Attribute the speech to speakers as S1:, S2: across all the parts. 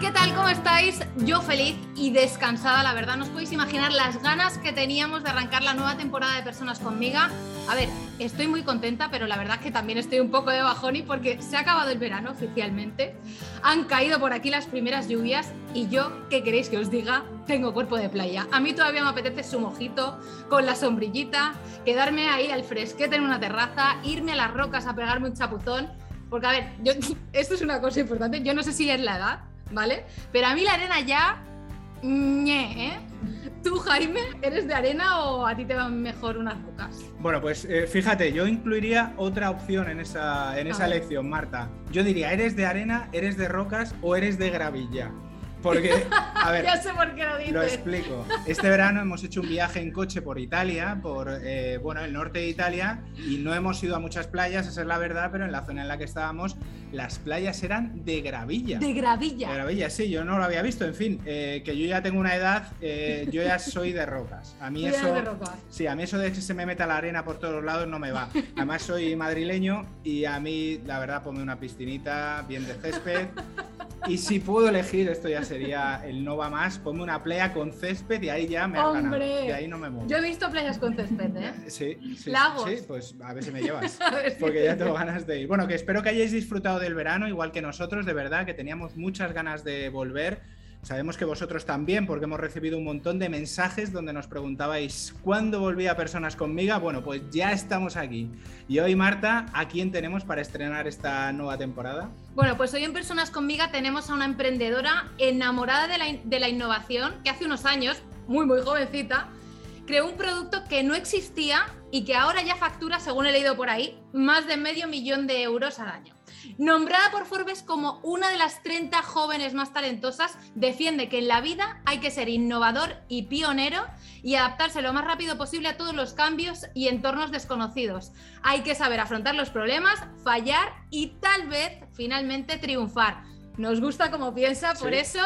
S1: ¿Qué tal? ¿Cómo estáis? Yo feliz y descansada, la verdad. No os podéis imaginar las ganas que teníamos de arrancar la nueva temporada de Personas conmigo. A ver, estoy muy contenta, pero la verdad es que también estoy un poco de bajón porque se ha acabado el verano oficialmente. Han caído por aquí las primeras lluvias y yo, ¿qué queréis que os diga? Tengo cuerpo de playa. A mí todavía me apetece su mojito con la sombrillita, quedarme ahí al fresquete en una terraza, irme a las rocas a pegarme un chapuzón. Porque, a ver, yo, esto es una cosa importante. Yo no sé si es la edad, ¿vale? Pero a mí la arena ya, ñe, ¿eh? ¿Tú, Jaime, eres de arena o a ti te van mejor unas rocas?
S2: Bueno, pues eh, fíjate, yo incluiría otra opción en esa, en esa lección, Marta. Yo diría, ¿eres de arena, eres de rocas o eres de gravilla? Porque, a ver,
S1: ya sé por qué lo dices.
S2: Lo explico. Este verano hemos hecho un viaje en coche por Italia, por eh, bueno, el norte de Italia, y no hemos ido a muchas playas, esa es la verdad, pero en la zona en la que estábamos, las playas eran de gravilla.
S1: De gravilla.
S2: De gravilla, sí, yo no lo había visto. En fin, eh, que yo ya tengo una edad, eh, yo ya soy de rocas. A mí eso.
S1: De rocas.
S2: Sí, a mí eso de que se me meta la arena por todos lados no me va. Además, soy madrileño y a mí, la verdad, ponme una piscinita bien de césped. Y si puedo elegir, esto ya sería el no va más, ponme una playa con césped y ahí ya me has ganado. Y ahí no me muevo.
S1: Yo he visto playas con césped, ¿eh?
S2: Sí, sí.
S1: Lagos.
S2: Sí, pues a ver si me llevas. porque ya tengo ganas de ir. Bueno, que espero que hayáis disfrutado del verano, igual que nosotros, de verdad, que teníamos muchas ganas de volver Sabemos que vosotros también, porque hemos recibido un montón de mensajes donde nos preguntabais cuándo volvía Personas conmigo. Bueno, pues ya estamos aquí. Y hoy, Marta, ¿a quién tenemos para estrenar esta nueva temporada?
S1: Bueno, pues hoy en Personas conmigo tenemos a una emprendedora enamorada de la, de la innovación que hace unos años, muy, muy jovencita, creó un producto que no existía y que ahora ya factura, según he leído por ahí, más de medio millón de euros al año. Nombrada por Forbes como una de las 30 jóvenes más talentosas, defiende que en la vida hay que ser innovador y pionero y adaptarse lo más rápido posible a todos los cambios y entornos desconocidos. Hay que saber afrontar los problemas, fallar y tal vez finalmente triunfar. Nos gusta como piensa, por eso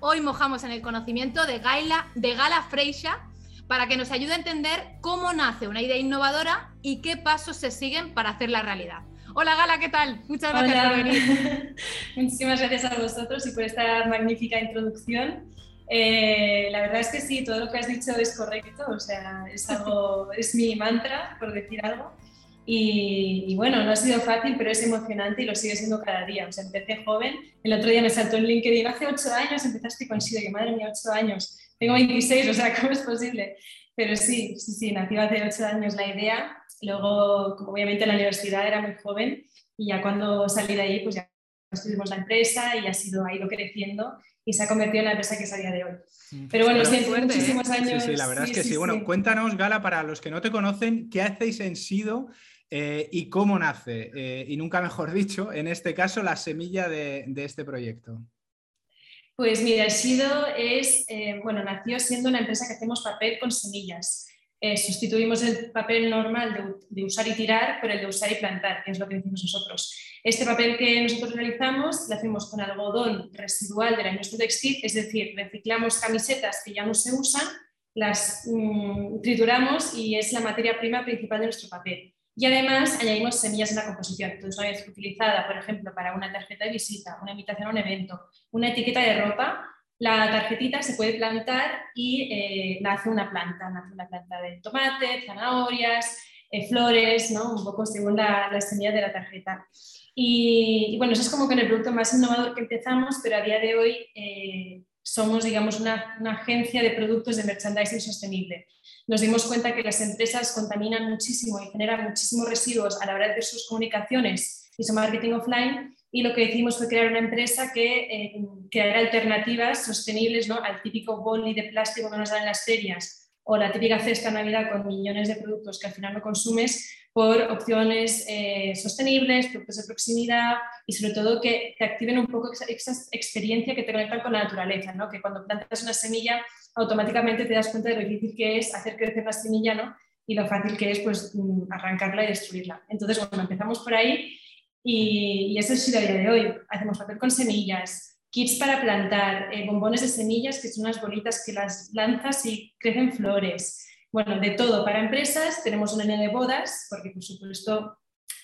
S1: hoy mojamos en el conocimiento de, Gaila, de Gala Freisha para que nos ayude a entender cómo nace una idea innovadora y qué pasos se siguen para hacerla realidad. Hola Gala, ¿qué tal? Muchas gracias por venir.
S3: Muchísimas gracias a vosotros y por esta magnífica introducción. Eh, la verdad es que sí, todo lo que has dicho es correcto, o sea, es, algo, es mi mantra, por decir algo. Y, bueno, no ha sido fácil, pero es emocionante y lo sigue siendo cada día. O sea, empecé joven, el otro día me saltó en LinkedIn, hace ocho años empezaste con Sido, que madre mía, ocho años, tengo 26, o sea, ¿cómo es posible? Pero sí, sí, sí, nació hace ocho años la idea Luego, como obviamente la universidad era muy joven y ya cuando salí de ahí, pues ya estuvimos la empresa y ha, sido, ha ido creciendo y se ha convertido en la empresa que es a día de hoy. Mm. Pero bueno, sí, muchísimos ¿eh? años.
S2: Sí, sí, la verdad es que sí. Bueno, cuéntanos, Gala, para los que no te conocen, ¿qué hacéis en Sido eh, y cómo nace? Eh, y nunca mejor dicho, en este caso, la semilla de, de este proyecto.
S3: Pues mira, Sido es, bueno, nació siendo una empresa que hacemos papel con semillas. Eh, sustituimos el papel normal de, usar y tirar por el de usar y plantar, que es lo que decimos nosotros. Este papel que nosotros realizamos lo hacemos con algodón residual de la industria textil, es decir, reciclamos camisetas que ya no se usan, las mm, trituramos y es la materia prima principal de nuestro papel. Y además añadimos semillas en la composición. Entonces, una vez utilizada, por ejemplo, para una tarjeta de visita, una invitación a un evento, una etiqueta de ropa, la tarjetita se puede plantar y eh, nace una planta, nace una planta de tomate, zanahorias, eh, flores, ¿no? un poco según la, la de la tarjeta. Y, bueno, eso es como que el producto más innovador que empezamos, pero a día de hoy eh, somos, digamos, una, una, agencia de productos de merchandising sostenible. Nos dimos cuenta que las empresas contaminan muchísimo y generan muchísimos residuos a la hora de sus comunicaciones y su marketing offline y lo que hicimos fue crear una empresa que eh, creara alternativas sostenibles ¿no? al típico boli de plástico que nos dan en las ferias o la típica cesta Navidad con millones de productos que al final no consumes por opciones eh, sostenibles, productos de proximidad y sobre todo que, que activen un poco esa, experiencia que te conectan con la naturaleza, ¿no? que cuando plantas una semilla automáticamente te das cuenta de lo difícil que es hacer crecer la semilla ¿no? y lo fácil que es pues, mm, arrancarla y destruirla. Entonces, bueno, empezamos por ahí y, eso es día de hoy. Hacemos papel con semillas, kits para plantar, eh, bombones de semillas, que son unas bolitas que las lanzas y crecen flores. Bueno, de todo. Para empresas tenemos un menú de bodas, porque por supuesto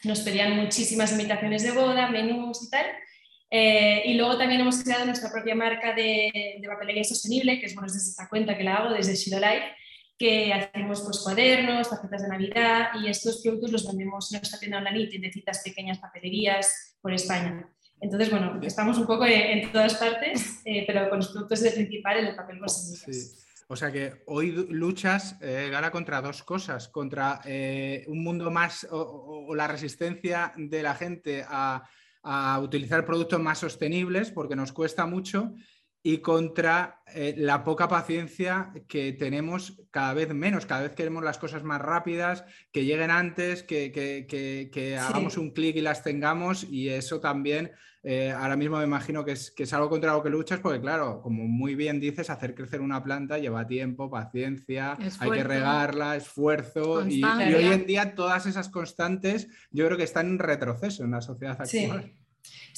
S3: nos pedían muchísimas invitaciones de boda, menús y tal. Eh, y luego también hemos creado nuestra propia marca de, de papelería sostenible, que es bueno, desde esta cuenta que la hago, desde Shido Life, que hacemos pues, cuadernos, tarjetas de Navidad y estos productos los vendemos en nuestra tienda online de citas pequeñas papelerías por España. Entonces, bueno, estamos un poco en, todas partes, eh, pero con los productos de principal el papel semillas. Sí.
S2: O sea que hoy luchas, eh, Gala, contra dos cosas, contra eh, un mundo más o, la resistencia de la gente a, a utilizar productos más sostenibles, porque nos cuesta mucho, y contra eh, la poca paciencia que tenemos cada vez menos, cada vez queremos las cosas más rápidas, que lleguen antes, que, hagamos un clic y las tengamos y eso también eh, ahora mismo me imagino que es, es, algo contra lo que luchas porque claro, como muy bien dices, hacer crecer una planta lleva tiempo, paciencia, hay que regarla, esfuerzo y, hoy en día todas esas constantes yo creo que están en retroceso en la sociedad actual.
S3: Sí,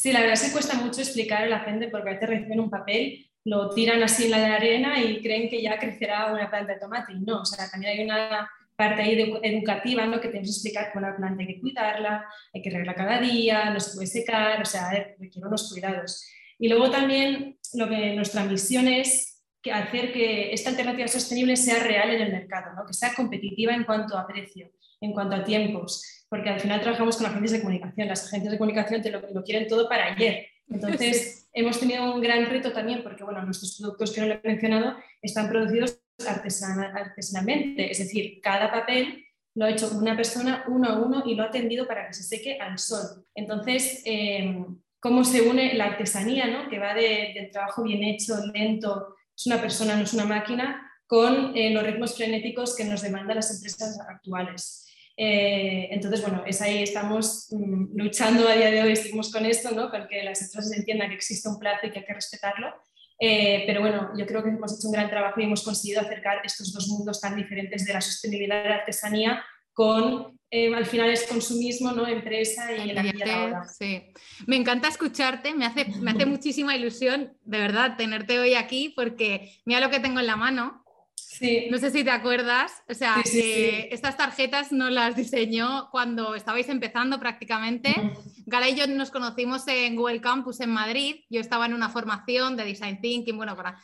S3: la verdad es cuesta mucho explicar a la gente porque a veces reciben un papel, lo tiran así en la arena y creen que ya crecerá una planta de tomate. Y no, o sea, también hay una parte ahí educativa ¿no? que tenemos que explicar cómo la planta hay que cuidarla, hay que regarla cada día, no se puede secar, o sea, requiere unos cuidados. Y luego también lo que nuestra misión es que hacer que esta alternativa sostenible sea real en el mercado, ¿no? que sea competitiva en cuanto a precio, en cuanto a tiempos, porque al final trabajamos con agencias de comunicación. Las agencias de comunicación te lo, quieren todo para ayer. Entonces, hemos tenido un gran reto también, porque bueno, nuestros productos que no le he mencionado están producidos artesanalmente, es decir, cada papel lo ha hecho una persona uno a uno y lo ha tendido para que se seque al sol. Entonces, em, cómo se une la artesanía, ¿no? que va de, del trabajo bien hecho, lento, es una persona, no es una máquina, con eh, los ritmos frenéticos que nos demandan las empresas actuales. Eh, entonces, bueno, es ahí estamos mm, luchando a día de hoy, seguimos con esto, ¿no? con que las empresas entiendan que existe un plazo y que hay que respetarlo. Eh, pero bueno, yo creo que hemos hecho un gran trabajo y hemos conseguido acercar estos dos mundos tan diferentes de la sostenibilidad y la artesanía con, eh, al final es consumismo, ¿no? empresa y la vida
S1: Sí. Me encanta escucharte, me hace, me hace muchísima ilusión, de verdad, tenerte hoy aquí porque mira lo que tengo en la mano no sé si te acuerdas, o sea, estas tarjetas no las diseñó cuando estabais empezando prácticamente. Gala y yo nos conocimos en Google Campus en Madrid. Yo estaba en una formación de Design Thinking, bueno, para,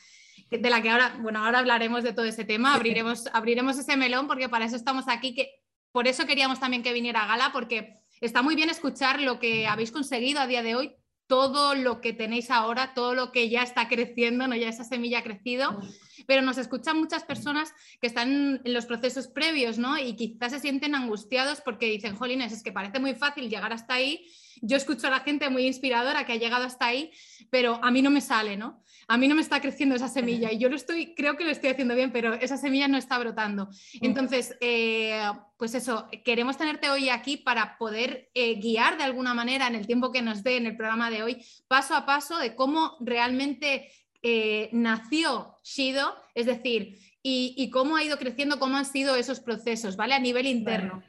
S1: de la que ahora, bueno, ahora hablaremos de todo ese tema, abriremos, abriremos ese melón porque para eso estamos aquí, que por eso queríamos también que viniera Gala, porque está muy bien escuchar lo que habéis conseguido a día de hoy, todo lo que tenéis ahora, todo lo que ya está creciendo, ¿no? ya esa semilla ha crecido pero nos escuchan muchas personas que están en los procesos previos, ¿no? Y quizás se sienten angustiados porque dicen, jolines, es que parece muy fácil llegar hasta ahí. Yo escucho a la gente muy inspiradora que ha llegado hasta ahí, pero a mí no me sale, ¿no? A mí no me está creciendo esa semilla y yo lo estoy, creo que lo estoy haciendo bien, pero esa semilla no está brotando. Entonces, eh, pues eso, queremos tenerte hoy aquí para poder eh, guiar de alguna manera en el tiempo que nos dé en el programa de hoy, paso a paso de cómo realmente eh, nació Shido, es decir, y, cómo ha ido creciendo, cómo han sido esos procesos, ¿vale? A nivel interno.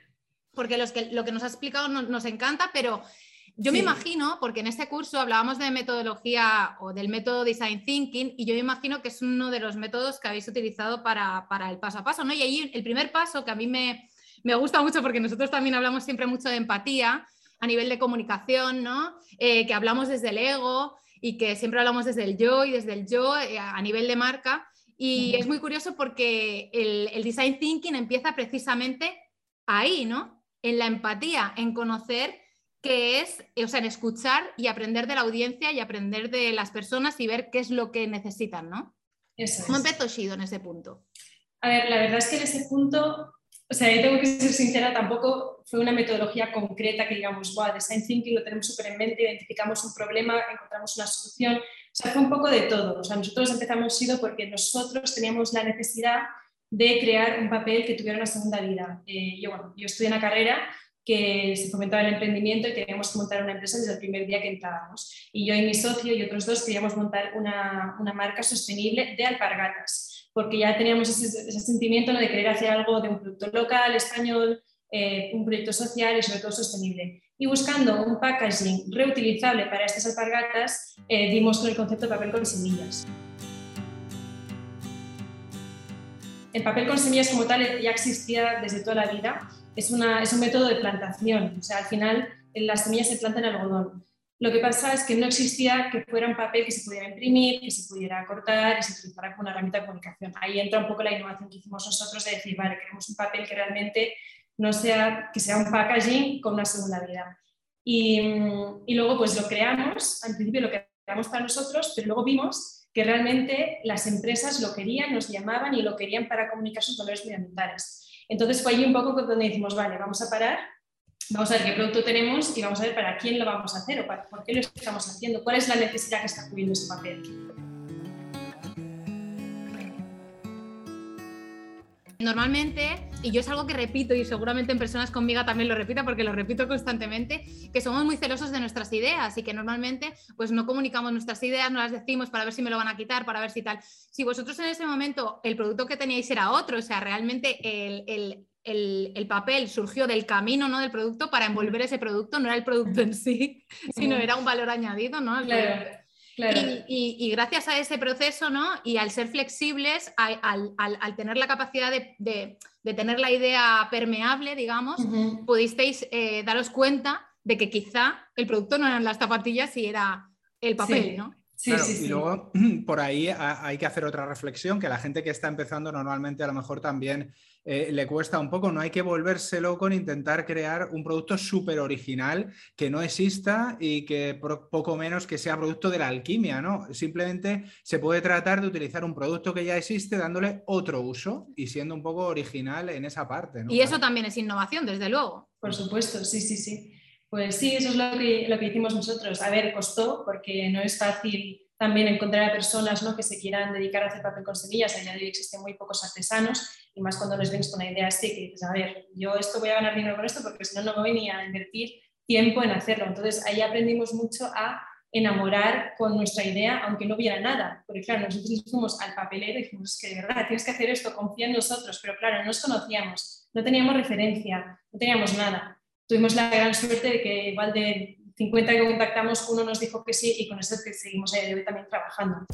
S1: Porque los que, lo que nos ha explicado nos, encanta, pero yo me imagino, porque en este curso hablábamos de metodología o del método Design Thinking, y yo me imagino que es uno de los métodos que habéis utilizado para, el paso a paso, ¿no? Y ahí el primer paso que a mí me, me gusta mucho, porque nosotros también hablamos siempre mucho de empatía a nivel de comunicación, ¿no? Eh, que hablamos desde el ego, y que siempre hablamos desde el yo y desde el yo eh, a nivel de marca. Y es muy curioso porque el, design thinking empieza precisamente ahí, ¿no? En la empatía, en conocer qué es, o sea, en escuchar y aprender de la audiencia y aprender de las personas y ver qué es lo que necesitan, ¿no? ¿Cómo empezó Shido en ese punto?
S3: A ver, la verdad es que en ese punto o sea, yo tengo que ser sincera, tampoco fue una metodología concreta que digamos, wow, design thinking lo tenemos súper en mente, identificamos un problema, encontramos una solución. O sea, fue un poco de todo. O sea, nosotros empezamos sido porque nosotros teníamos la necesidad de crear un papel que tuviera una segunda vida. Eh, yo, bueno, yo estudié una carrera que se fomentaba el emprendimiento y queríamos montar una empresa desde el primer día que entrábamos. Y yo y mi socio y otros dos queríamos montar una, una marca sostenible de alpargatas porque ya teníamos ese, sentimiento de querer hacer algo de un producto local, español, eh, un proyecto social y sobre todo sostenible. Y buscando un packaging reutilizable para estas alpargatas, eh, dimos con el concepto de papel con semillas. El papel con semillas como tal ya existía desde toda la vida, es, una, es un método de plantación, o sea, al final las semillas se plantan en algodón. Lo que pasa es que no existía que fuera un papel que se pudiera imprimir, que se pudiera cortar y se utilizara como una herramienta de comunicación. Ahí entra un poco la innovación que hicimos nosotros de decir, vale, queremos un papel que realmente no sea, que sea un packaging con una segunda vida. Y, y luego pues lo creamos, al principio lo creamos para nosotros, pero luego vimos que realmente las empresas lo querían, nos llamaban y lo querían para comunicar sus valores medioambientales. Entonces fue allí un poco donde decimos, vale, vamos a parar vamos a ver qué producto tenemos y vamos a ver para quién lo vamos a hacer o para, por qué lo estamos haciendo, cuál es la necesidad que está cubriendo ese papel.
S1: Normalmente, y yo es algo que repito y seguramente en personas conmigo también lo repita porque lo repito constantemente, que somos muy celosos de nuestras ideas y que normalmente pues no comunicamos nuestras ideas, no las decimos para ver si me lo van a quitar, para ver si tal. Si vosotros en ese momento el producto que teníais era otro, o sea, realmente el, el el, papel surgió del camino ¿no? del producto para envolver ese producto, no era el producto en sí, sino era un valor añadido, ¿no? Y, gracias a ese proceso, ¿no? Y al ser flexibles, al, tener la capacidad de, tener la idea permeable, digamos, pudisteis eh, daros cuenta de que quizá el producto no eran las zapatillas y era el papel, ¿no?
S2: Sí, sí, y luego por ahí hay que hacer otra reflexión, que la gente que está empezando normalmente a lo mejor también eh, le cuesta un poco, no hay que volverse loco en intentar crear un producto súper original que no exista y que poco menos que sea producto de la alquimia, ¿no? Simplemente se puede tratar de utilizar un producto que ya existe dándole otro uso y siendo un poco original en esa parte.
S1: Y eso también es innovación, desde luego.
S3: Por supuesto, sí, sí, sí. Pues sí, eso es lo que, lo que hicimos nosotros. A ver, costó porque no es fácil también encontrar a personas ¿no? que se quieran dedicar a hacer papel con semillas. A día de hoy existen muy pocos artesanos y más cuando les vienes con una idea así, que dices, a ver, yo esto voy a ganar dinero con esto porque si no, no voy ni a invertir tiempo en hacerlo. Entonces ahí aprendimos mucho a enamorar con nuestra idea, aunque no hubiera nada. Porque claro, nosotros fuimos al papelero y dijimos, es que de verdad, tienes que hacer esto, confía en nosotros. Pero claro, no nos conocíamos, no teníamos referencia, no teníamos nada. Tuvimos la gran suerte de que igual de 50 que contactamos, uno nos dijo que sí y con eso es que seguimos también trabajando.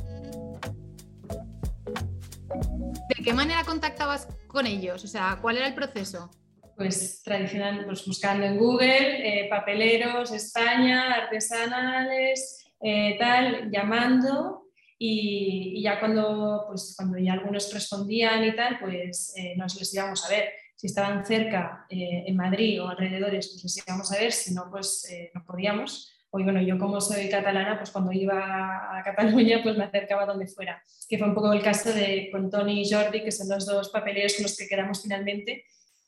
S1: ¿De qué manera contactabas con ellos? O sea, ¿cuál era el proceso?
S3: Pues tradicional, pues buscando en Google, eh, papeleros, España, artesanales, eh, tal, llamando y, ya cuando, pues, cuando ya algunos respondían y tal, pues eh, nos les íbamos a ver. Si estaban cerca en Madrid o alrededores, pues les íbamos a ver, si no, pues no podíamos y bueno, yo como soy catalana, pues cuando iba a Cataluña, pues me acercaba donde fuera, que fue un poco el caso de con Tony y Jordi, que son los dos papeleros con los que quedamos finalmente,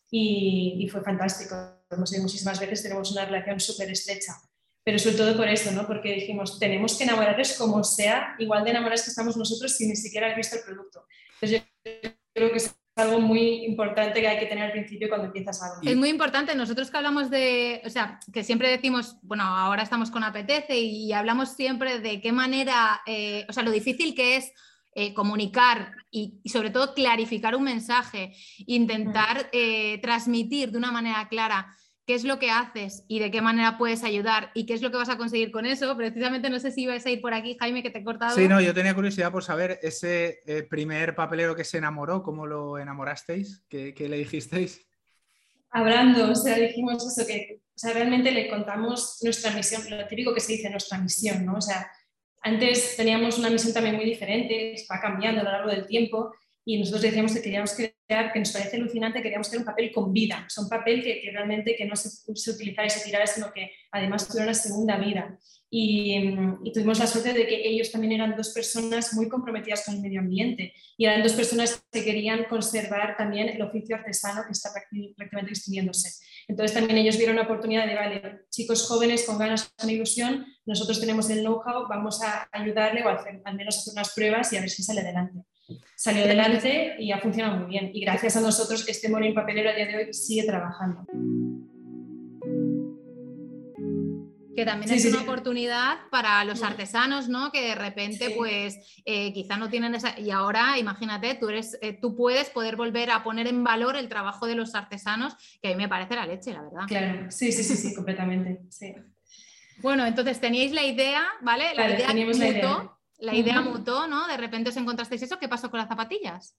S3: y, fue fantástico. Hemos ido muchísimas veces, tenemos una relación súper estrecha, pero sobre todo por eso, ¿no? Porque dijimos, tenemos que enamorarles como sea, igual de enamorados que estamos nosotros si ni siquiera has visto el producto. Entonces yo creo que algo muy importante que hay que tener al principio cuando empiezas algo.
S1: Es muy importante. Nosotros que hablamos de, o sea, que siempre decimos, bueno, ahora estamos con Apetece y hablamos siempre de qué manera, eh, o sea, lo difícil que es eh, comunicar y, sobre todo clarificar un mensaje, intentar eh, transmitir de una manera clara qué es lo que haces y de qué manera puedes ayudar y qué es lo que vas a conseguir con eso. Precisamente no sé si ibas a ir por aquí, Jaime, que te he cortado.
S2: Sí, no, yo tenía curiosidad por saber ese eh, primer papelero que se enamoró, ¿cómo lo enamorasteis? ¿Qué, le dijisteis?
S3: Hablando, o sea, dijimos eso, que o sea, realmente le contamos nuestra misión, lo típico que se dice, nuestra misión, ¿no? O sea, antes teníamos una misión también muy diferente, va cambiando a lo largo del tiempo y nosotros decíamos que queríamos crear, que nos parece alucinante, queríamos crear un papel con vida, o sea, un papel que, que realmente que no se, se, utilizara y se tirara, sino que además tuviera una segunda vida. Y, y, tuvimos la suerte de que ellos también eran dos personas muy comprometidas con el medio ambiente y eran dos personas que querían conservar también el oficio artesano que está prácticamente extinguiéndose. Entonces también ellos vieron la oportunidad de, vale, chicos jóvenes con ganas, con ilusión, nosotros tenemos el know-how, vamos a ayudarle o al menos hacer unas pruebas y a ver si sale adelante salió adelante y ha funcionado muy bien. Y gracias a nosotros, este Morning Papelero a día de hoy sigue trabajando.
S1: Que también es una oportunidad para los artesanos, ¿no? Que de repente, pues, eh, quizá no tienen esa. Y ahora, imagínate, tú, eres, eh, tú puedes poder volver a poner en valor el trabajo de los artesanos, que a mí me parece la leche, la verdad.
S3: Claro, sí, sí, sí, sí, completamente. Sí.
S1: Bueno, entonces teníais la idea, ¿vale? La idea teníamos la idea la idea mutó, ¿no? De repente os encontrasteis eso, ¿qué pasó con las zapatillas?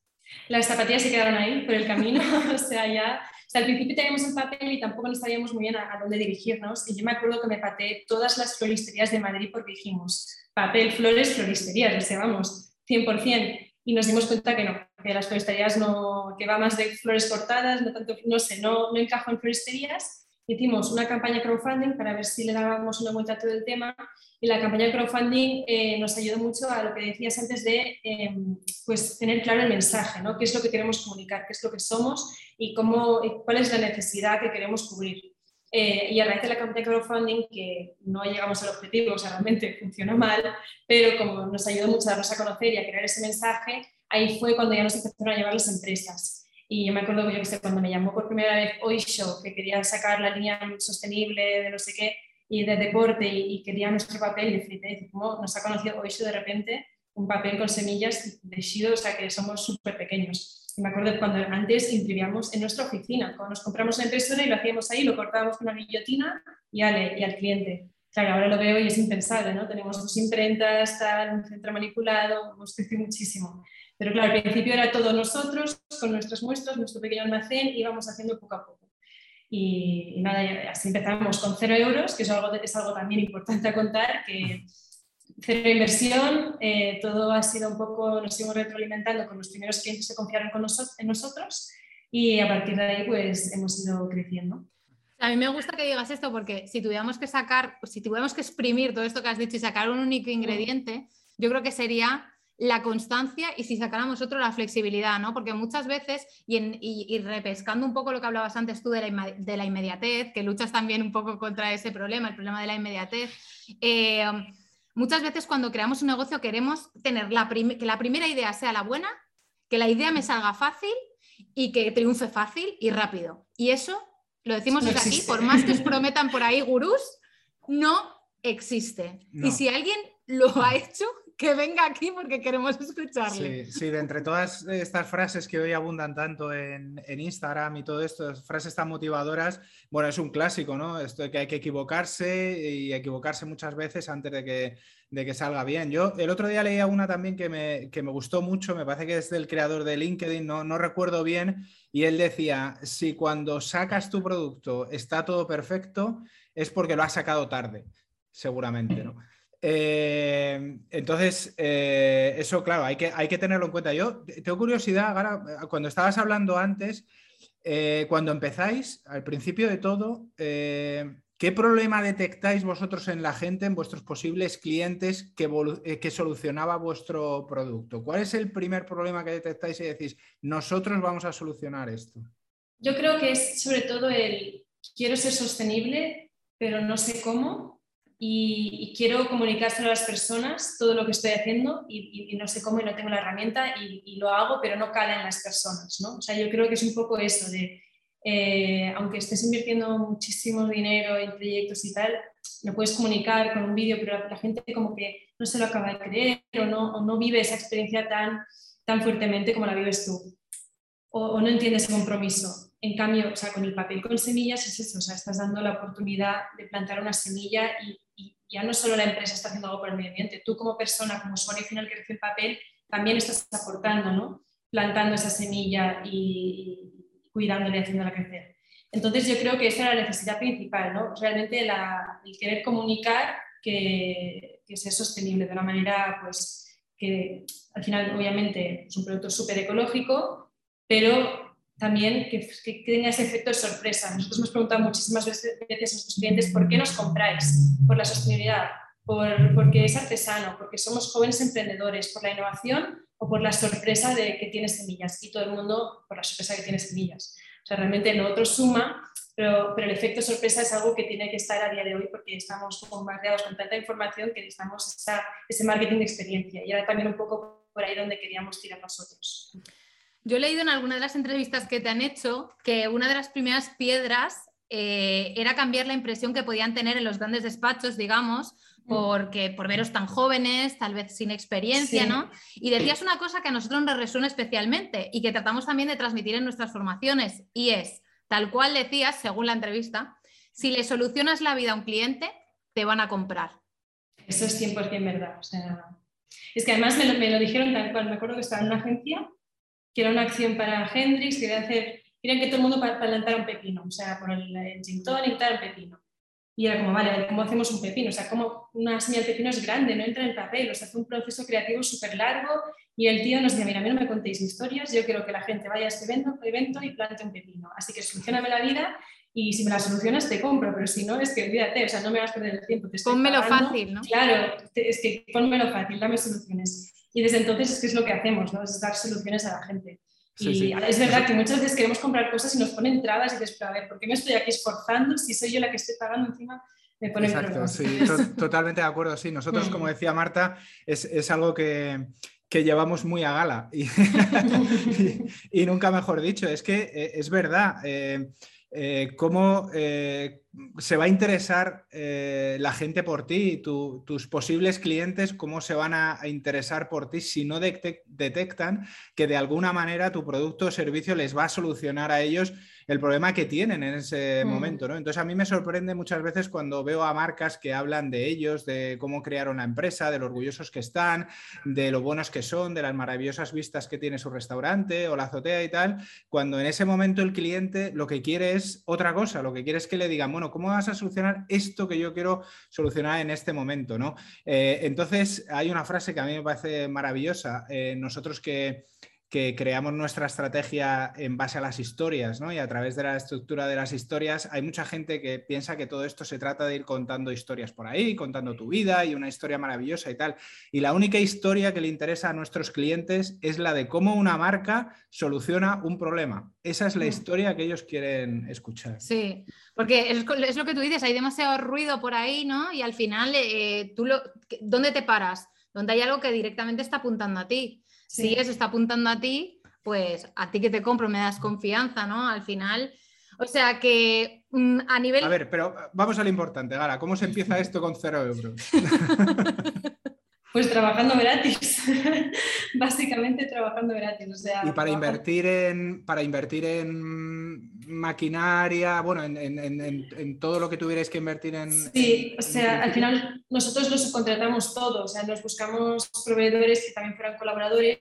S3: Las zapatillas se quedaron ahí por el camino, o sea, ya al principio teníamos el papel y tampoco nos sabíamos muy bien a, dónde dirigirnos. Y yo me acuerdo que me pateé todas las floristerías de Madrid porque dijimos, papel, flores, floristerías, o sea, vamos, 100%. Y nos dimos cuenta que no, que las floristerías no, que va más de flores cortadas, no tanto, no sé, no, no encajo en floristerías hicimos una campaña crowdfunding para ver si le dábamos una vuelta a todo el tema y la campaña crowdfunding eh, nos ayudó mucho a lo que decías antes de em, pues, tener claro el mensaje, ¿no? qué es lo que queremos comunicar, qué es lo que somos y, cómo, cuál es la necesidad que queremos cubrir. Eh, y a raíz de la campaña crowdfunding, que no llegamos al objetivo, o sea, realmente funcionó mal, pero como nos ayudó mucho a darnos a conocer y a crear ese mensaje, ahí fue cuando ya nos empezaron a llevar las empresas. Y yo me acuerdo yo que cuando me llamó por primera vez Oisho, que quería sacar la línea sostenible de no sé qué, y de deporte, y, quería nuestro papel, y flipé, ¿cómo nos ha conocido Oisho de repente? Un papel con semillas de Shido, o sea que somos súper pequeños. Y me acuerdo cuando antes imprimíamos en nuestra oficina, cuando nos compramos una impresora y lo hacíamos ahí, lo cortábamos con una guillotina y, ale, y al cliente. Claro, ahora lo veo y es impensable, ¿no? Tenemos dos imprentas, tal, un centro manipulado, hemos crecido muchísimo. Pero claro, al principio era todo nosotros, con nuestras muestras, nuestro pequeño almacén, íbamos haciendo poco a poco. Y, nada, así empezamos con cero euros, que es algo, es algo también importante a contar, que cero inversión, eh, todo ha sido un poco, nos seguimos retroalimentando con los primeros clientes que confiaron con en nosotros y a partir de ahí pues hemos ido creciendo.
S1: A mí me gusta que digas esto porque si tuviéramos que sacar, si tuviéramos que exprimir todo esto que has dicho y sacar un único ingrediente, yo creo que sería la constancia y si sacáramos otro la flexibilidad, ¿no? Porque muchas veces, y, repescando un poco lo que hablabas antes tú de la, inmediatez, que luchas también un poco contra ese problema, el problema de la inmediatez, eh, muchas veces cuando creamos un negocio queremos tener la que la primera idea sea la buena, que la idea me salga fácil y que triunfe fácil y rápido. Y eso, lo decimos desde aquí, por más que os prometan por ahí gurús, no existe. Y si alguien lo ha hecho, que venga aquí porque queremos escucharle.
S2: Sí, sí, de entre todas estas frases que hoy abundan tanto en, Instagram y todo esto, frases tan motivadoras, bueno, es un clásico, ¿no? Esto de que hay que equivocarse y equivocarse muchas veces antes de que, de que salga bien. Yo el otro día leía una también que me, que me gustó mucho, me parece que es del creador de LinkedIn, no, no recuerdo bien, y él decía, si cuando sacas tu producto está todo perfecto, es porque lo has sacado tarde, seguramente, ¿no? Eh, entonces, eh, eso, claro, hay que, tenerlo en cuenta. Yo tengo curiosidad, ahora, cuando estabas hablando antes, eh, cuando empezáis, al principio de todo, ¿qué problema detectáis vosotros en la gente, en vuestros posibles clientes que, solucionaba vuestro producto? ¿Cuál es el primer problema que detectáis y decís, nosotros vamos a solucionar esto?
S3: Yo creo que es sobre todo el quiero ser sostenible, pero no sé cómo y, quiero comunicárselo a las personas todo lo que estoy haciendo y, no sé cómo y no tengo la herramienta y, lo hago, pero no cala en las personas. ¿no? O sea, yo creo que es un poco eso de, eh, aunque estés invirtiendo muchísimo dinero en proyectos y tal, lo puedes comunicar con un vídeo, pero la, gente como que no se lo acaba de creer o no, o no vive esa experiencia tan, tan fuertemente como la vives tú. O, o no entiende ese compromiso. En cambio, o sea, con el papel con semillas es eso, o sea, estás dando la oportunidad de plantar una semilla y, ya no solo la empresa está haciendo algo por el medio ambiente, tú como persona, como usuario final que recibe el papel, también estás aportando, ¿no? Plantando esa semilla y, cuidándola y haciéndola crecer. Entonces yo creo que esa era la necesidad principal, ¿no? Realmente el querer comunicar que, que sea sostenible de una manera, pues, que al final obviamente es un producto súper ecológico, pero también que, tenga ese efecto de sorpresa. Nosotros hemos preguntado muchísimas veces, a nuestros clientes por qué nos compráis, por la sostenibilidad, por, porque es artesano, porque somos jóvenes emprendedores, por la innovación o por la sorpresa de que tiene semillas. Y todo el mundo por la sorpresa que tiene semillas. O sea, realmente no otro suma, pero, pero, el efecto sorpresa es algo que tiene que estar a día de hoy porque estamos bombardeados con tanta información que necesitamos ese marketing de experiencia. Y era también un poco por ahí donde queríamos tirar nosotros.
S1: Yo he leído en alguna de las entrevistas que te han hecho que una de las primeras piedras eh, era cambiar la impresión que podían tener en los grandes despachos, digamos, mm. porque por veros tan jóvenes, tal vez sin experiencia, ¿no? Y decías una cosa que a nosotros nos resuena especialmente y que tratamos también de transmitir en nuestras formaciones, y es, tal cual decías, según la entrevista, si le solucionas la vida a un cliente, te van a comprar.
S3: Eso es 100% verdad. es que además me lo, me lo dijeron tal cual, me acuerdo que estaba en una agencia que era una acción para Hendrix, quería hacer querían que todo el mundo plantara un pepino, o sea, por el, el gin tonic, tal, un pepino. Y era como, vale, ¿cómo hacemos un pepino? O sea, como una señal de pepino es grande, no entra en papel, o sea, hace un proceso creativo súper largo y el tío nos decía, mira, a mí no me contéis historias, yo quiero que la gente vaya a este evento, evento y plante un pepino. Así que solucioname la vida y si me la solucionas te compro, pero si no, es que olvídate, o sea, no me vas a perder el tiempo. Te
S1: Pónmelo fácil, ¿no?
S3: Claro, es que pónmelo fácil, dame soluciones. Y desde entonces es que es lo que hacemos, ¿no? Es dar soluciones a la gente. y es verdad que muchas veces queremos comprar cosas y nos ponen trabas y dices, pero a ver, ¿por qué me estoy aquí esforzando si soy yo la que estoy pagando encima? Me ponen
S2: Exacto, sí, totalmente de acuerdo. Sí, nosotros, como decía Marta, es, es algo que, que llevamos muy a gala. Y, y, nunca mejor dicho, es que eh, es verdad. Eh, eh, cómo eh, se va a interesar eh, la gente por ti, tu, tus posibles clientes, cómo se van a, interesar por ti si no detectan que de alguna manera tu producto o servicio les va a solucionar a ellos el problema que tienen en ese mm. momento. ¿no? Entonces a mí me sorprende muchas veces cuando veo a marcas que hablan de ellos, de cómo crearon la empresa, de lo orgullosos que están, de lo buenos que son, de las maravillosas vistas que tiene su restaurante o la azotea y tal, cuando en ese momento el cliente lo que quiere es otra cosa, lo que quiere es que le digan, bueno, ¿cómo vas a solucionar esto que yo quiero solucionar en este momento? ¿no? Eh, entonces hay una frase que a mí me parece maravillosa. Eh, nosotros que que creamos nuestra estrategia en base a las historias, ¿no? Y a través de la estructura de las historias, hay mucha gente que piensa que todo esto se trata de ir contando historias por ahí, contando tu vida y una historia maravillosa y tal. Y la única historia que le interesa a nuestros clientes es la de cómo una marca soluciona un problema. Esa es la mm. historia que ellos quieren escuchar.
S1: Sí, porque es, lo que tú dices, hay demasiado ruido por ahí, ¿no? Y al final, eh, tú lo, ¿dónde te paras? Donde hay algo que directamente está apuntando a ti. Si eso está apuntando a ti, pues a ti que te compro me das confianza, ¿no? Al final. O sea que mm, a nivel.
S2: A ver, pero vamos a lo importante, Gara. ¿Cómo se empieza esto con cero euros?
S3: Pues trabajando gratis, básicamente trabajando gratis.
S2: y para invertir en para invertir en maquinaria, bueno, en, todo lo que tuvierais que invertir en.
S3: Sí, o sea, al final nosotros lo subcontratamos todo, o sea, nos buscamos proveedores que también fueran colaboradores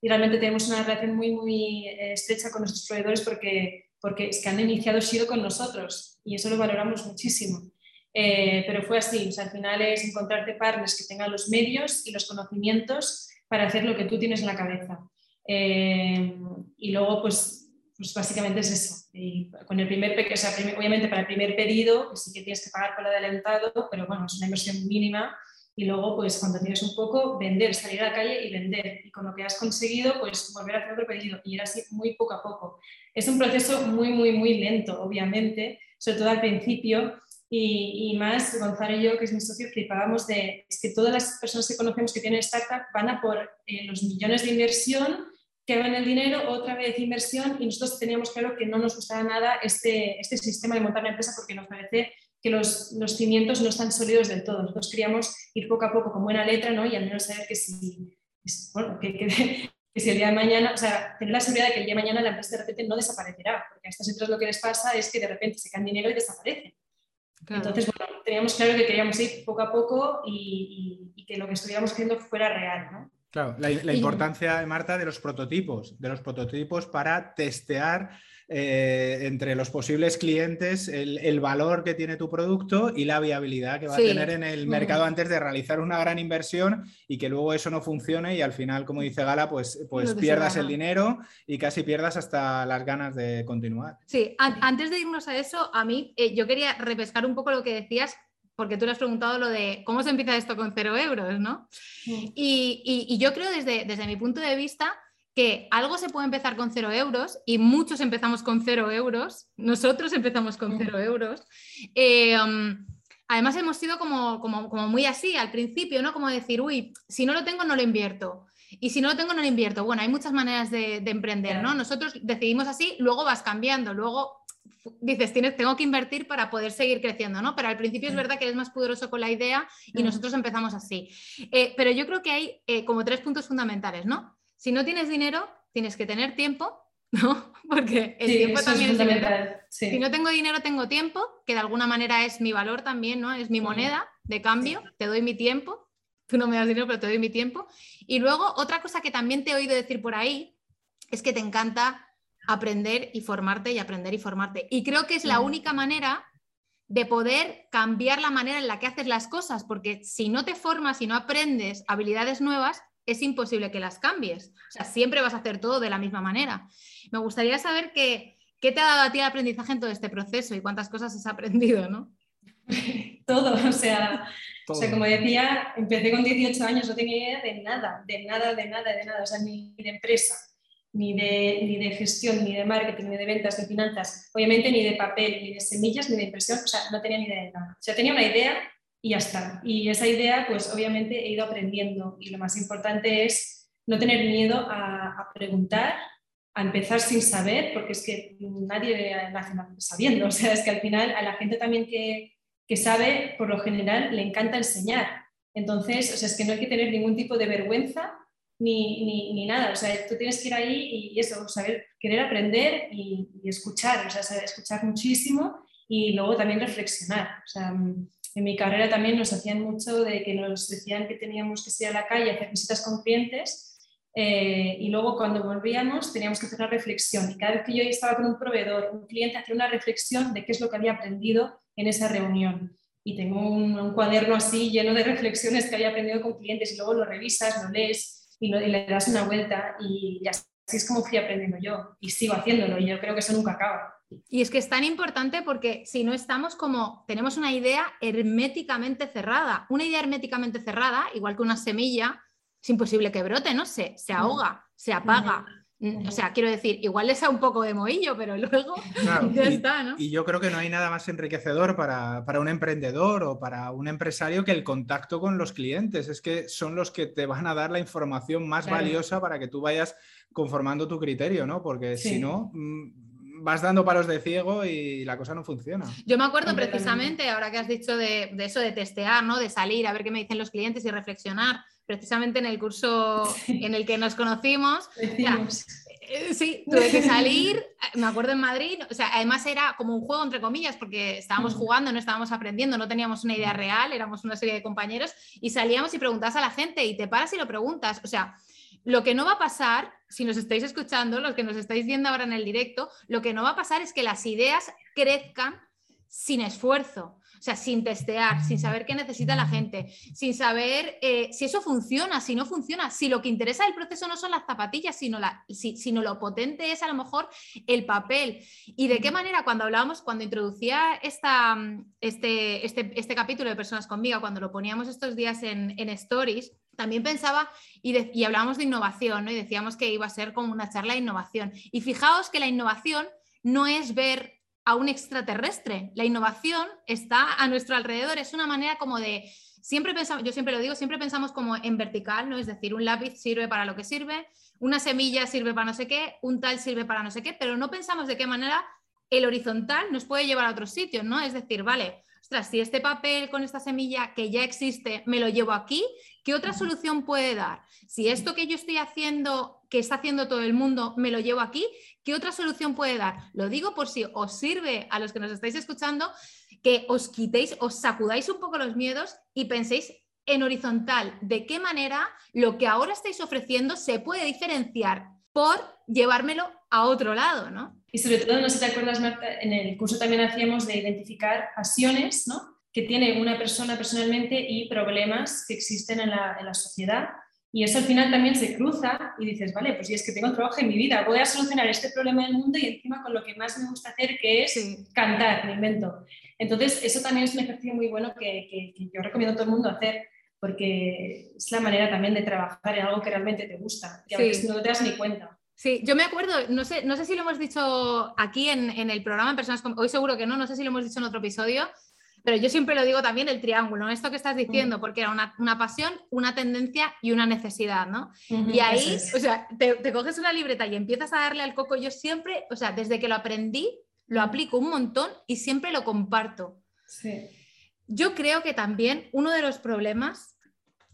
S3: y realmente tenemos una relación muy, muy eh, estrecha con nuestros proveedores porque, porque es que han iniciado sido con nosotros y eso lo valoramos muchísimo. Eh, pero fue así, o sea, al final es encontrarte partners que tengan los medios y los conocimientos para hacer lo que tú tienes en la cabeza. Eh, y luego, pues, pues básicamente es eso. Y con el primer, o sea, obviamente para el primer pedido, pues sí que tienes que pagar por el adelantado, pero bueno, es una inversión mínima. Y luego, pues cuando tienes un poco, vender, salir a la calle y vender. Y con lo que has conseguido, pues volver a hacer otro pedido. Y era así muy poco a poco. Es un proceso muy, muy, muy lento, obviamente, sobre todo al principio, y, más, Gonzalo y yo, que es mi socio, flipábamos de es que todas las personas que conocemos que tienen startup van a por eh, los millones de inversión, que van el dinero, otra vez inversión, y nosotros teníamos claro que no nos gustaba nada este, este sistema de montar una empresa porque nos parece que los, los, cimientos no están sólidos del todo. Nosotros queríamos ir poco a poco con buena letra ¿no? y al menos saber que si, bueno, que, que, que, si el día de mañana, o sea, tener la seguridad de que el día de mañana la empresa de repente no desaparecerá, porque a estas empresas lo que les pasa es que de repente se caen dinero y desaparecen. Entonces, bueno, teníamos claro que queríamos ir poco a poco y, que lo que estuviéramos haciendo fuera real, ¿no?
S2: Claro, la, la importancia, Marta, de los prototipos, de los prototipos para testear eh, entre los posibles clientes el, valor que tiene tu producto y la viabilidad que va a tener en el mercado antes de realizar una gran inversión y que luego eso no funcione y al final, como dice Gala, pues, pues pierdas el dinero y casi pierdas hasta las ganas de continuar.
S1: Sí, antes de irnos a eso, a mí eh, yo quería repescar un poco lo que decías porque tú le has preguntado lo de cómo se empieza esto con cero euros, ¿no? Y, yo creo desde, desde mi punto de vista que algo se puede empezar con cero euros y muchos empezamos con cero euros, nosotros empezamos con cero euros. Eh, um, además hemos sido como, como, muy así al principio, ¿no? Como decir, uy, si no lo tengo no lo invierto. Y si no lo tengo, no lo invierto. Bueno, hay muchas maneras de, emprender, ¿no? Nosotros decidimos así, luego vas cambiando, luego dices, tienes, tengo que invertir para poder seguir creciendo, ¿no? Pero al principio es verdad que eres más poderoso con la idea y nosotros empezamos así. Eh, pero yo creo que hay eh, como tres puntos fundamentales, ¿no? Si no tienes dinero, tienes que tener tiempo, ¿no? Porque el tiempo también es, fundamental. Si no tengo dinero, tengo tiempo, que de alguna manera es mi valor también, ¿no? Es mi moneda de cambio, te doy mi tiempo. Tú no me das dinero, pero te doy mi tiempo. Y luego, otra cosa que también te he oído decir por ahí es que te encanta aprender y formarte y aprender y formarte. Y creo que es la única manera de poder cambiar la manera en la que haces las cosas, porque si no te formas y no aprendes habilidades nuevas, es imposible que las cambies. O sea, siempre vas a hacer todo de la misma manera. Me gustaría saber qué te ha dado a ti el aprendizaje en todo este proceso y cuántas cosas has aprendido, ¿no?
S3: todo, o sea, o sea, como decía, empecé con 18 años, no tenía idea de nada, de nada, de nada, de nada, o sea, ni de empresa, ni de, ni de gestión, ni de marketing, ni de ventas, de finanzas, obviamente ni de papel, ni de semillas, ni de impresión, o sea, no tenía ni idea de nada. O sea, tenía una idea y ya está. Y esa idea, pues obviamente he ido aprendiendo y lo más importante es no tener miedo a, preguntar, a empezar sin saber, porque es que nadie nace sabiendo, o sea, es que al final a la gente también que, que sabe, por lo general, le encanta enseñar. Entonces, o sea, es que no hay que tener ningún tipo de vergüenza ni, ni, nada. O sea, tú tienes que ir ahí y eso, saber, querer aprender y, escuchar, o sea, escuchar muchísimo y luego también reflexionar. O sea, en mi carrera también nos hacían mucho de que nos decían que teníamos que ir a la calle a hacer visitas con clientes eh, y luego cuando volvíamos teníamos que hacer una reflexión. Y cada vez que yo estaba con un proveedor, un cliente, hacía una reflexión de qué es lo que había aprendido en esa reunión. Y tengo un, cuaderno así lleno de reflexiones que había aprendido con clientes y luego lo revisas, lo lees y, le das una vuelta y así es como fui aprendiendo yo y sigo haciéndolo y yo creo que eso nunca acaba.
S1: Y es que es tan importante porque si no estamos como, tenemos una idea herméticamente cerrada, una idea herméticamente cerrada, igual que una semilla, es imposible que brote, ¿no? Se, se ahoga, se apaga. Mm, o sea, quiero decir, igual les da un poco de mohillo, pero luego ya
S2: y,
S1: está, ¿no?
S2: Y yo creo que no hay nada más enriquecedor para, un emprendedor o para un empresario que el contacto con los clientes. Es que son los que te van a dar la información más valiosa para que tú vayas conformando tu criterio, ¿no? Porque si no, mm, vas dando palos de ciego y la cosa no funciona.
S1: Yo me acuerdo precisamente, ahora que has dicho de, de, eso de testear, ¿no? De salir a ver qué me dicen los clientes y reflexionar precisamente en el curso en el que nos conocimos. Eh, sí, tuve que salir, eh, me acuerdo en Madrid, o sea, además era como un juego entre comillas, porque estábamos jugando, no estábamos aprendiendo, no teníamos una idea real, éramos una serie de compañeros y salíamos y preguntas a la gente y te paras y lo preguntas. O sea, lo que no va a pasar, si nos estáis escuchando, los que nos estáis viendo ahora en el directo, lo que no va a pasar es que las ideas crezcan sin esfuerzo. O sea, sin testear, sin saber qué necesita la gente, sin saber eh, si eso funciona, si no funciona, si lo que interesa del proceso no son las zapatillas, sino, la, sino lo potente es a lo mejor el papel. Y de qué manera, cuando hablábamos, cuando introducía este, este, este capítulo de Personas conmigo, cuando lo poníamos estos días en, Stories, también pensaba y, hablábamos de innovación, ¿no? Y decíamos que iba a ser como una charla de innovación. Y fijaos que la innovación no es ver a un extraterrestre. La innovación está a nuestro alrededor, es una manera como de, siempre pensamos, yo siempre lo digo, siempre pensamos como en vertical, ¿no? Es decir, un lápiz sirve para lo que sirve, una semilla sirve para no sé qué, un tal sirve para no sé qué, pero no pensamos de qué manera el horizontal nos puede llevar a otros sitios, ¿no? Es decir, vale, ostras, si este papel con esta semilla que ya existe me lo llevo aquí, ¿qué otra solución puede dar? Si esto que yo estoy haciendo, que está haciendo todo el mundo, me lo llevo aquí, ¿qué otra solución puede dar? Lo digo por si os sirve a los que nos estáis escuchando, que os quitéis, os sacudáis un poco los miedos y penséis en horizontal, de qué manera lo que ahora estáis ofreciendo se puede diferenciar por llevármelo a otro lado, ¿no?
S3: Y sobre todo, no sé si te acuerdas, Marta, en el curso también hacíamos de identificar pasiones, ¿no? que tiene una persona personalmente y problemas que existen en la, en la, sociedad. Y eso al final también se cruza y dices, vale, pues si es que tengo trabajo en mi vida, voy a solucionar este problema del mundo y encima con lo que más me gusta hacer, que es cantar, me invento. Entonces, eso también es un ejercicio muy bueno que, que, que, yo recomiendo a todo el mundo hacer, porque es la manera también de trabajar en algo que realmente te gusta, que a veces no te das ni cuenta.
S1: Sí, yo me acuerdo, no sé, no sé si lo hemos dicho aquí en, en el programa en Personas Hoy seguro que no, no sé si lo hemos dicho en otro episodio, pero yo siempre lo digo también el triángulo, esto que estás diciendo, porque era una, una pasión, una tendencia y una necesidad, ¿no? y ahí, o sea, te, te, coges una libreta y empiezas a darle al coco. Yo siempre, o sea, desde que lo aprendí, lo aplico un montón y siempre lo comparto.
S3: Sí.
S1: Yo creo que también uno de los problemas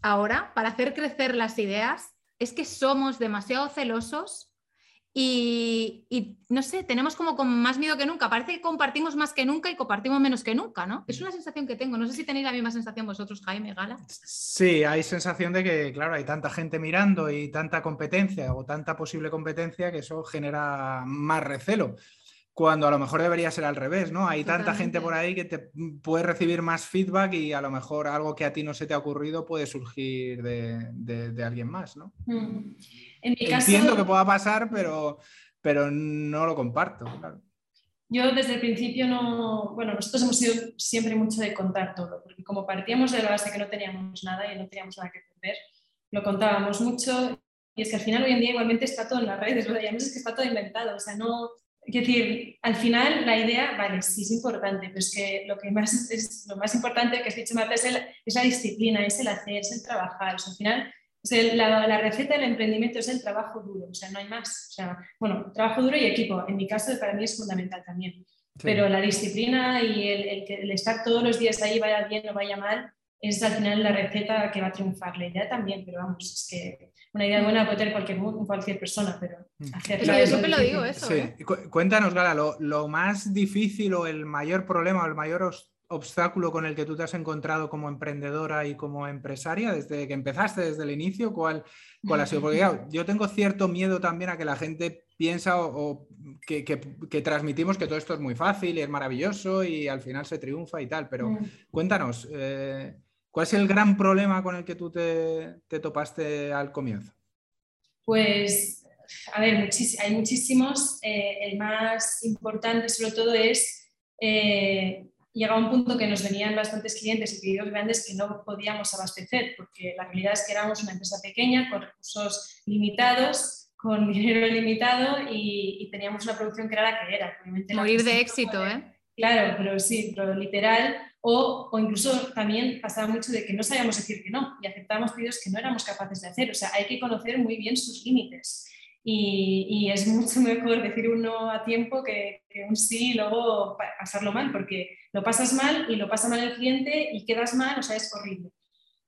S1: ahora para hacer crecer las ideas es que somos demasiado celosos y, no sé, tenemos como con más miedo que nunca. Parece que compartimos más que nunca y compartimos menos que nunca, ¿no? Es una sensación que tengo. No sé si tenéis la misma sensación vosotros, Jaime, Gala.
S2: Sí, hay sensación de que, claro, hay tanta gente mirando y tanta competencia o tanta posible competencia que eso genera más recelo cuando a lo mejor debería ser al revés, ¿no? Hay tanta gente por ahí que te puede recibir más feedback y a lo mejor algo que a ti no se te ha ocurrido puede surgir de, alguien más, ¿no? Mm. En mi Entiendo que pueda pasar, pero, pero no lo comparto.
S3: Yo desde el principio no, bueno, nosotros hemos sido siempre mucho de contar todo, porque como partíamos de la base que no teníamos nada y no teníamos nada que perder, lo contábamos mucho y es que al final hoy en día igualmente está todo en las redes, ¿verdad? Ya no es que está todo inventado, o sea, no, es decir, al final la idea, vale, sí es importante, pero es que lo que más es lo más importante que has dicho Marta es, es la disciplina, es el hacer, es el trabajar. O sea, al final la, la, receta del emprendimiento es el trabajo duro, o sea, no hay más. O sea, bueno, trabajo duro y equipo, en mi caso para mí es fundamental también. Pero la disciplina y el, el, estar todos los días ahí, vaya bien o vaya mal, es al final la receta que va a triunfar. La idea también, pero vamos, es que una idea buena puede tener cualquier, cualquier persona, pero
S1: mm. hacerla. Yo siempre lo digo eso. Sí. ¿eh?
S2: Cuéntanos, Gala, lo, lo, más difícil o el mayor problema o el mayor obstáculo con el que tú te has encontrado como emprendedora y como empresaria desde que empezaste, desde el inicio? ¿Cuál, cuál ha sido? Porque yo tengo cierto miedo también a que la gente piensa o, que, que, transmitimos que todo esto es muy fácil y es maravilloso y al final se triunfa y tal, pero mm. cuéntanos. Eh, ¿Cuál es el gran problema con el que tú te, topaste al comienzo?
S3: Pues, a ver, hay muchísimos. Eh, el más importante, sobre todo, es eh, llegar a un punto que nos venían bastantes clientes y pedidos grandes que no podíamos abastecer, porque la realidad es que éramos una empresa pequeña, con recursos limitados, con dinero limitado y, teníamos una producción que era la que era.
S1: Morir de éxito, ¿eh?
S3: Claro, pero sí, pero literal o, incluso también pasaba mucho de que no sabíamos decir que no y aceptábamos pedidos que no éramos capaces de hacer. O sea, hay que conocer muy bien sus límites. Y, es mucho mejor decir un no a tiempo que, un sí y luego pasarlo mal, porque lo pasas mal y lo pasa mal el cliente y quedas mal, o sea, es horrible.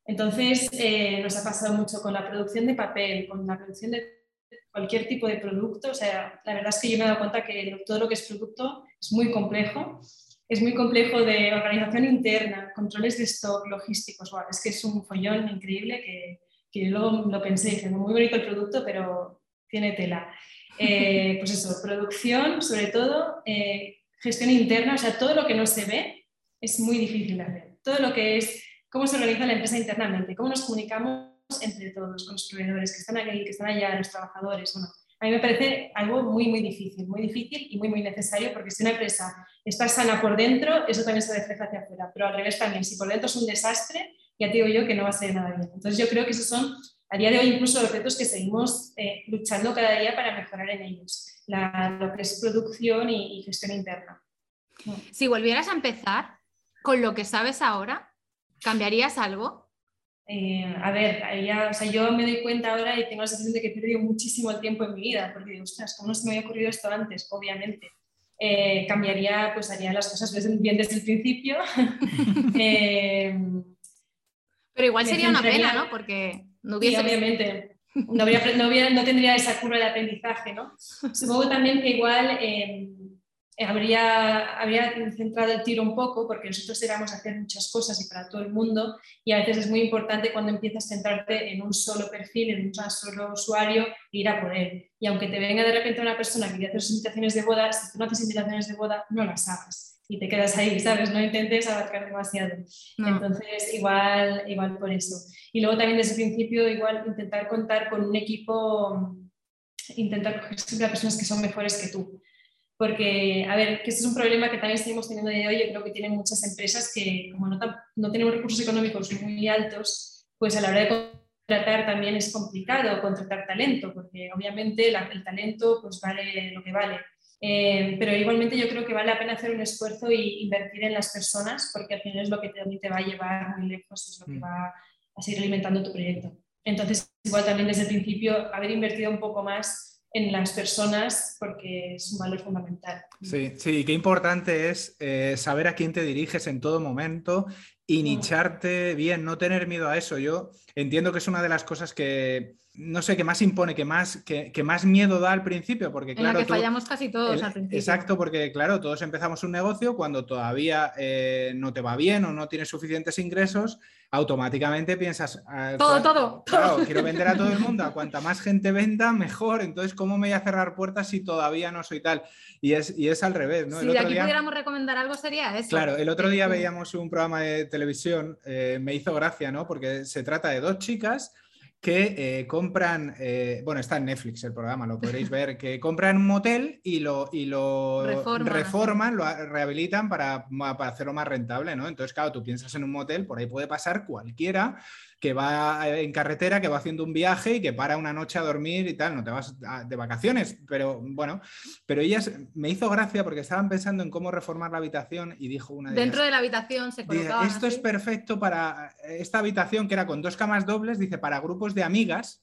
S3: Entonces, eh, nos ha pasado mucho con la producción de papel, con la producción de cualquier tipo de producto. O sea, la verdad es que yo me he dado cuenta que todo lo que es producto es muy complejo es muy complejo de organización interna, controles de stock, logísticos. es que es un follón increíble que, que luego lo pensé y dije, muy bonito el producto, pero tiene tela. Eh, pues eso, producción, sobre todo, eh, gestión interna, o sea, todo lo que no se ve es muy difícil de hacer. Todo lo que es cómo se organiza la empresa internamente, cómo nos comunicamos entre todos, con los proveedores que están aquí, que están allá, los trabajadores. Bueno, a mí me parece algo muy, muy difícil, muy difícil y muy, muy necesario, porque si una empresa está sana por dentro, eso también se refleja hacia afuera, pero al revés también, si por dentro es un desastre, ya te digo yo que no va a ser nada bien. Entonces yo creo que esos son, a día de hoy, incluso los retos que seguimos eh, luchando cada día para mejorar en ellos, lo que es producción y, gestión interna.
S1: Si volvieras a empezar con lo que sabes ahora, ¿cambiarías algo?
S3: Eh, a ver, ya, o sea, yo me doy cuenta ahora y tengo la sensación de que he perdido muchísimo el tiempo en mi vida, porque digo, ostras, ¿cómo no se me había ocurrido esto antes? Obviamente. Eh, cambiaría, pues haría las cosas bien desde el principio.
S1: Eh, Pero igual sería una pena, ¿no? Porque no hubiese...
S3: obviamente. No, no, tendría esa curva de aprendizaje, ¿no? Supongo también que igual eh, habría, habría centrado el tiro un poco porque nosotros éramos hacer muchas cosas y para todo el mundo y a veces es muy importante cuando empiezas a centrarte en un solo perfil, en un solo usuario ir a por él. Y aunque te venga de repente una persona que quiere hacer sus invitaciones de boda, si tú no haces invitaciones de boda, no las hagas y te quedas ahí, ¿sabes? No intentes abarcar demasiado. Entonces, igual, igual por eso. Y luego también desde el principio, igual intentar contar con un equipo, intentar coger siempre a personas que son mejores que tú porque, a ver, que este es un problema que también seguimos teniendo de hoy, yo creo que tienen muchas empresas que como no, no tenemos recursos económicos muy altos, pues a la hora de contratar también es complicado contratar talento, porque obviamente el talento pues vale lo que vale. Eh, pero igualmente yo creo que vale la pena hacer un esfuerzo y invertir en las personas, porque al final es lo que también te va a llevar muy lejos, es lo que mm. va a seguir alimentando tu proyecto. Entonces, igual también desde el principio haber invertido un poco más en las personas porque es un valor fundamental.
S2: Sí, sí, qué importante es eh, saber a quién te diriges en todo momento y nicharte bien, no tener miedo a eso. Yo entiendo que es una de las cosas que, no sé, que más impone, que más, que, más miedo da al principio, porque claro...
S1: En que fallamos casi todos al principio.
S2: Exacto, porque claro, todos empezamos un negocio cuando todavía eh, no te va bien o no tienes suficientes ingresos, automáticamente piensas...
S1: Ah, todo, todo.
S2: Claro, quiero vender a todo el mundo, a cuanta más gente venda, mejor, entonces ¿cómo me voy a cerrar puertas si todavía no soy tal? Y es, y es al revés, ¿no?
S1: Si de aquí pudiéramos recomendar algo sería eso.
S2: Claro, el otro día veíamos un programa de televisión, eh, me hizo gracia, ¿no? Porque se trata de dos chicas que eh, compran, eh, bueno, está en Netflix el programa, lo podréis ver, que compran un motel y lo, y lo reforman, lo rehabilitan para, para, hacerlo más rentable, ¿no? Entonces, claro, tú piensas en un motel, por ahí puede pasar cualquiera que va en carretera, que va haciendo un viaje y que para una noche a dormir y tal, no te vas de vacaciones, pero bueno, pero ellas me hizo gracia porque estaban pensando en cómo reformar la habitación y dijo una de
S1: Dentro de la habitación se colocaba.
S2: Esto es perfecto para esta habitación que era con dos camas dobles, dice, para grupos de amigas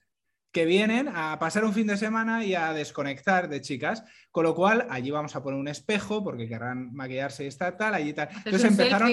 S2: que vienen a pasar un fin de semana y a desconectar de chicas, con lo cual allí vamos a poner un espejo porque querrán maquillarse y estar tal, allí tal. Entonces empezaron,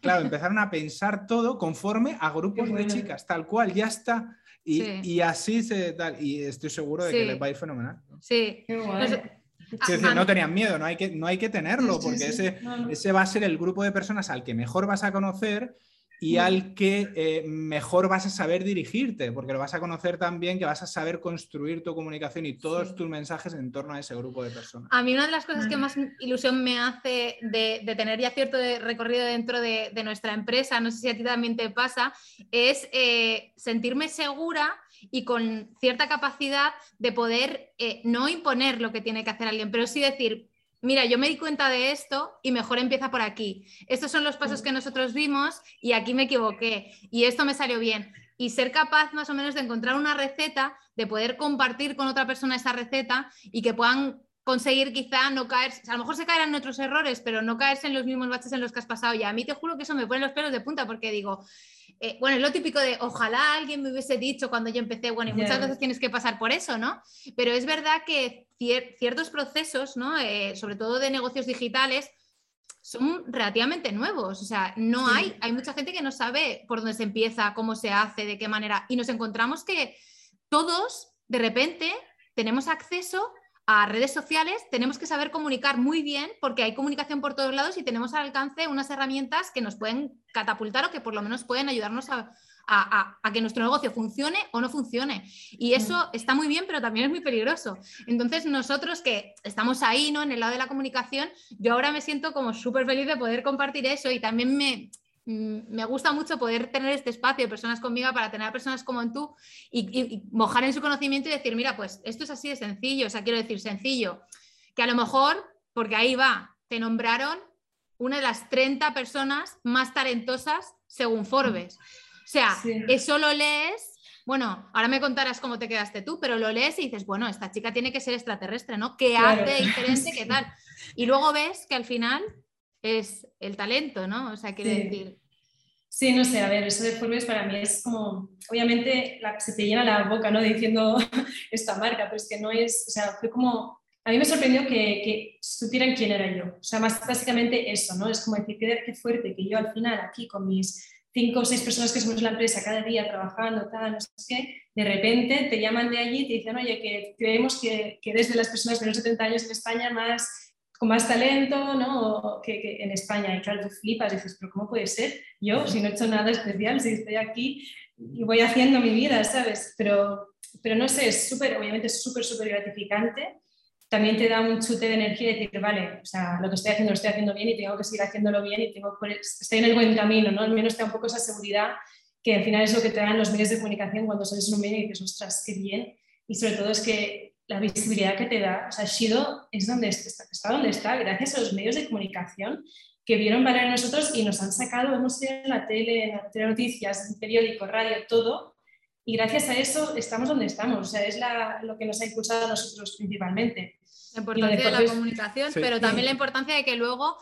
S2: claro, empezaron a pensar todo conforme a grupos de chicas, tal cual, ya está. Y, así se tal, y estoy seguro de que les va a ir fenomenal.
S1: Sí.
S2: Pues, no tenían miedo, no hay que, no hay que tenerlo, porque ese, ese va a ser el grupo de personas al que mejor vas a conocer y al que eh, mejor vas a saber dirigirte, porque lo vas a conocer también, que vas a saber construir tu comunicación y todos tus mensajes en torno a ese grupo de personas.
S1: A mí una de las cosas que más ilusión me hace de, tener ya cierto recorrido dentro de, nuestra empresa, no sé si a ti también te pasa, es eh, sentirme segura y con cierta capacidad de poder eh, no imponer lo que tiene que hacer alguien, pero sí decir, mira, yo me di cuenta de esto y mejor empieza por aquí. Estos son los pasos que nosotros vimos y aquí me equivoqué y esto me salió bien. Y ser capaz más o menos de encontrar una receta, de poder compartir con otra persona esa receta y que puedan conseguir quizá no caer, a lo mejor se caerán en otros errores, pero no caerse en los mismos baches en los que has pasado. Y a mí te juro que eso me pone los pelos de punta porque digo, eh, bueno, es lo típico de ojalá alguien me hubiese dicho cuando yo empecé, bueno, y muchas veces tienes que pasar por eso, ¿no? Pero es verdad que ciertos procesos, ¿no? Eh, sobre todo de negocios digitales, son relativamente nuevos. O sea, no hay, hay mucha gente que no sabe por dónde se empieza, cómo se hace, de qué manera. Y nos encontramos que todos, de repente, tenemos acceso a redes sociales, tenemos que saber comunicar muy bien porque hay comunicación por todos lados y tenemos al alcance unas herramientas que nos pueden catapultar o que por lo menos pueden ayudarnos a, que nuestro negocio funcione o no funcione. Y eso mm. está muy bien, pero también es muy peligroso. Entonces, nosotros que estamos ahí, ¿no? En el lado de la comunicación, yo ahora me siento como súper feliz de poder compartir eso y también me, me gusta mucho poder tener este espacio de personas conmigo para tener a personas como tú y, mojar en su conocimiento y decir, mira, pues esto es así de sencillo, o sea, quiero decir sencillo, que a lo mejor, porque ahí va, te nombraron una de las 30 personas más talentosas según Forbes. O sea, eso lo lees, bueno, ahora me contarás cómo te quedaste tú, pero lo lees y dices, bueno, esta chica tiene que ser extraterrestre, ¿no? ¿Qué hace diferente? ¿Qué tal? Y luego ves que al final es el talento, ¿no? O sea, quiere decir...
S3: Sí, no sé, a ver, eso de Forbes para mí es como, obviamente se te llena la boca, ¿no? Diciendo esta marca, pero es que no es, o sea, fue como, a mí me sorprendió que, que supieran quién era yo, o sea, más básicamente eso, ¿no? Es como decir, qué fuerte que yo al final aquí con mis cinco o seis personas que somos la empresa cada día trabajando, tal, no sé qué, de repente te llaman de allí y te dicen, oye, que creemos que, que eres de las personas de los 70 años en España más con más talento ¿no? que, en España. Y claro, tú flipas dices, pero ¿cómo puede ser? Yo, si no he hecho nada especial, si estoy aquí y voy haciendo mi vida, ¿sabes? Pero, pero no sé, es súper, obviamente es súper, súper gratificante. También te da un chute de energía y decir, vale, o sea, lo que estoy haciendo lo estoy haciendo bien y tengo que seguir haciéndolo bien y tengo que, estoy en el buen camino, ¿no? Al menos te da un poco esa seguridad que al final es lo que te dan los medios de comunicación cuando sales en un medio y dices, ostras, qué bien. Y sobre todo es que la visibilidad que te da. O sea, Shido es donde está, está donde está, gracias a los medios de comunicación que vieron valer en nosotros y nos han sacado, hemos ido en la tele, en la noticias, en periódico, radio, todo. Y gracias a eso estamos donde estamos. O sea, es la, lo que nos ha impulsado a nosotros principalmente.
S1: La importancia de, la comunicación, pero también la importancia de que luego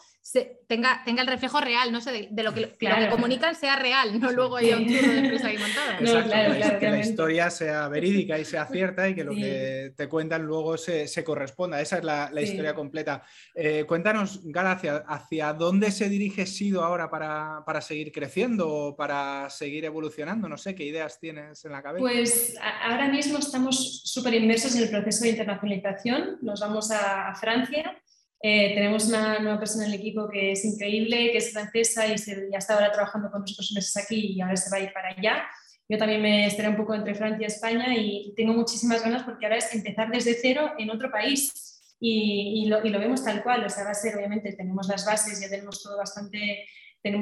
S1: tenga, tenga el reflejo real, no sé, de, lo, que, que comunican sea real, no luego haya un tiro de empresa ahí montada.
S2: Exacto, que la historia sea verídica y sea cierta y que lo que te cuentan luego se, corresponda. Esa es la, historia completa. Eh, cuéntanos, Gala, hacia, dónde se dirige Sido ahora para, para seguir creciendo o para seguir evolucionando? No sé, ¿qué ideas tienes en la cabeza?
S3: Pues ahora mismo estamos súper inmersos en el proceso de internacionalización. Nos vamos a Francia eh, tenemos una nueva persona en el equipo que es increíble, que es francesa y ya está ahora trabajando con nosotros meses aquí y ahora se va a ir para allá. Yo también me estaré un poco entre Francia y España y tengo muchísimas ganas porque ahora es empezar desde cero en otro país y, lo, vemos tal cual. O sea, va a ser, obviamente, tenemos las bases, ya tenemos todo bastante,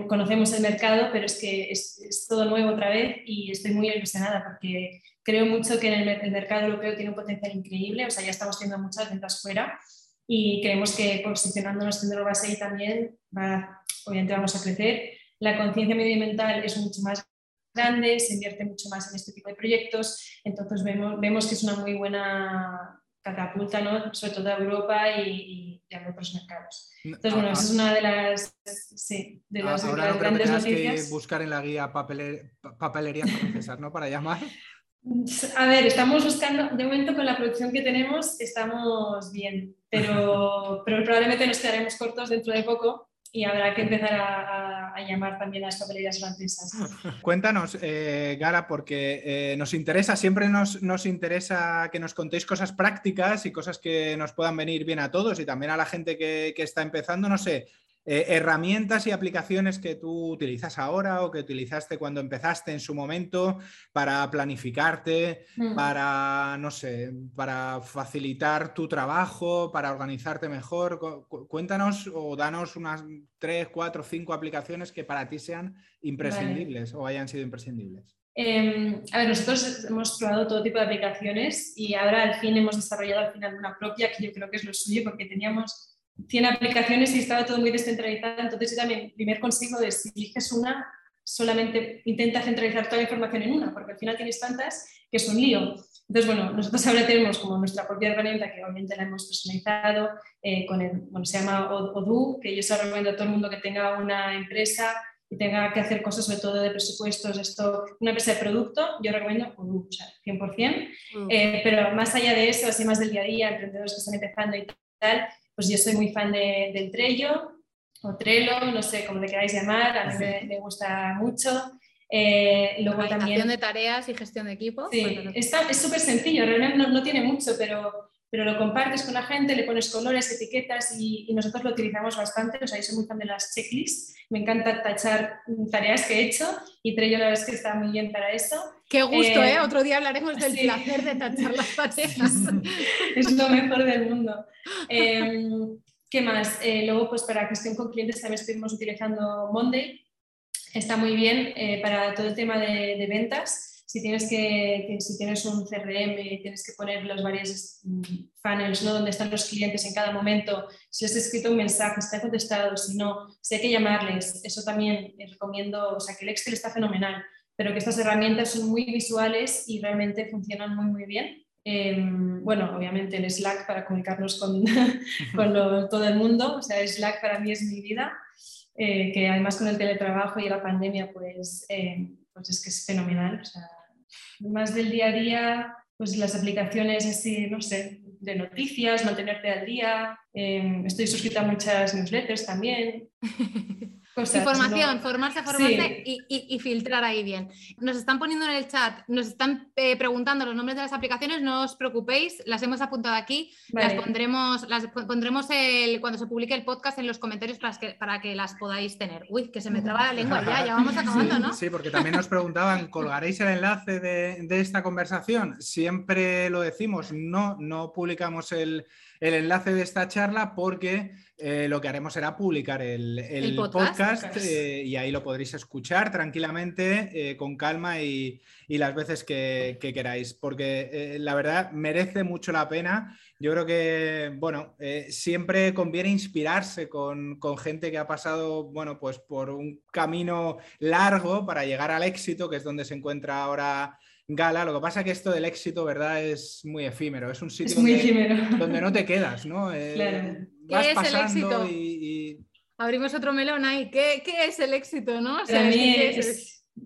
S3: conocemos el mercado, pero es que es, todo nuevo otra vez y estoy muy ilusionada porque creo mucho que el, el mercado europeo tiene un potencial increíble. O sea, ya estamos teniendo muchas ventas fuera y creemos que posicionándonos en base ahí también, va, obviamente vamos a crecer. La conciencia medioambiental es mucho más grande, se invierte mucho más en este tipo de proyectos, entonces vemos, vemos que es una muy buena catapulta, ¿no? sobre todo a Europa y, y, a otros mercados. Entonces, bueno, esa es una de las, sí, de las,
S2: Ahora no grandes noticias. que buscar en la guía papelería francesa, ¿no? Para llamar.
S3: A ver, estamos buscando, de momento con la producción que tenemos estamos bien, pero, pero probablemente nos quedaremos cortos dentro de poco y habrá que empezar a, llamar también a las papelerías francesas.
S2: Cuéntanos, eh, Gara, porque eh, nos interesa, siempre nos, nos, interesa que nos contéis cosas prácticas y cosas que nos puedan venir bien a todos y también a la gente que, que está empezando. No sé, eh, herramientas y aplicaciones que tú utilizas ahora o que utilizaste cuando empezaste en su momento para planificarte, mm. para, no sé, para facilitar tu trabajo, para organizarte mejor. Cuéntanos o danos unas tres, cuatro, cinco aplicaciones que para ti sean imprescindibles o hayan sido imprescindibles.
S3: Em, a ver, nosotros hemos probado todo tipo de aplicaciones y ahora al fin hemos desarrollado al final una propia que yo creo que es lo suyo porque teníamos 100 aplicaciones y estaba todo muy descentralizado. Entonces, yo también, primer consejo es, si eliges una, solamente intenta centralizar toda la información en una, porque al final tienes tantas que es un lío. Entonces, bueno, nosotros ahora tenemos como nuestra propia herramienta, que obviamente la hemos personalizado, eh, con el, bueno, se llama Odoo, que yo se recomiendo a todo el mundo que tenga una empresa y tenga que hacer cosas sobre todo de presupuestos, esto, una empresa de producto, yo recomiendo Odoo, o sea, 100%. Mm. Eh, pero más allá de eso, así más del día a día, emprendedores que están empezando y tal, pues yo soy muy fan de, del Trello o Trello, no sé cómo le queráis llamar, a mí me, gusta mucho.
S1: Eh, luego también de tareas y gestión de equipo.
S3: Sí, está, es súper sencillo, realmente no, no, tiene mucho, pero, pero lo compartes con la gente, le pones colores, etiquetas y, nosotros lo utilizamos bastante. O sea, yo soy muy fan de las checklists, me encanta tachar tareas que he hecho y Trello la verdad es que está muy bien para eso.
S1: Qué gusto, ¿eh? ¿eh? Otro día hablaremos del placer de tachar las tareas.
S3: es lo mejor del mundo. Em, ¿Qué más? Eh, luego, pues para gestión con clientes también estuvimos utilizando Monday. Está muy bien eh, para todo el tema de, de ventas si tienes, que, si tienes un CRM, tienes que poner los varios mm, funnels, ¿no? donde están los clientes en cada momento, si les has escrito un mensaje, si te ha contestado, si no, si hay que llamarles, eso también recomiendo, o sea que el Excel está fenomenal, pero que estas herramientas son muy visuales y realmente funcionan muy, muy bien. Em, bueno, obviamente el Slack para comunicarnos con, con todo el mundo, o sea, Slack para mí es mi vida, eh, que además con el teletrabajo y la pandemia, pues, eh, pues es que es fenomenal. O sea, más del día a día, pues las aplicaciones así, no sé, de noticias, mantenerte al día. Em, estoy suscrita a muchas newsletters también.
S1: Información, formarse, formarse y, filtrar ahí bien. Nos están poniendo en el chat, nos están eh, preguntando los nombres de las aplicaciones, no os preocupéis, las hemos apuntado aquí, las pondremos, las pondremos el, cuando se publique el podcast en los comentarios para que, para que las podáis tener. Uy, que se me traba la lengua ya, ya vamos acabando, ¿no?
S2: Sí, porque también nos preguntaban, ¿colgaréis el enlace de, de esta conversación? Siempre lo decimos, no, no publicamos el el enlace de esta charla porque eh, lo que haremos será publicar el, podcast, eh, y ahí lo podréis escuchar tranquilamente, eh, con calma y, las veces que, queráis, porque la verdad merece mucho la pena. Yo creo que, bueno, siempre conviene inspirarse con, con, gente que ha pasado, bueno, pues por un camino largo para llegar al éxito, que es donde se encuentra ahora gala. Lo que pasa es que esto del éxito, ¿verdad? Es muy efímero. Es un sitio
S3: es muy
S2: donde,
S3: efímero.
S2: donde, no te quedas, ¿no?
S3: Eh, claro.
S1: ¿Qué es el éxito? Abrimos otro melón ahí. ¿Qué, ¿Qué, es el éxito, no?
S3: Para mí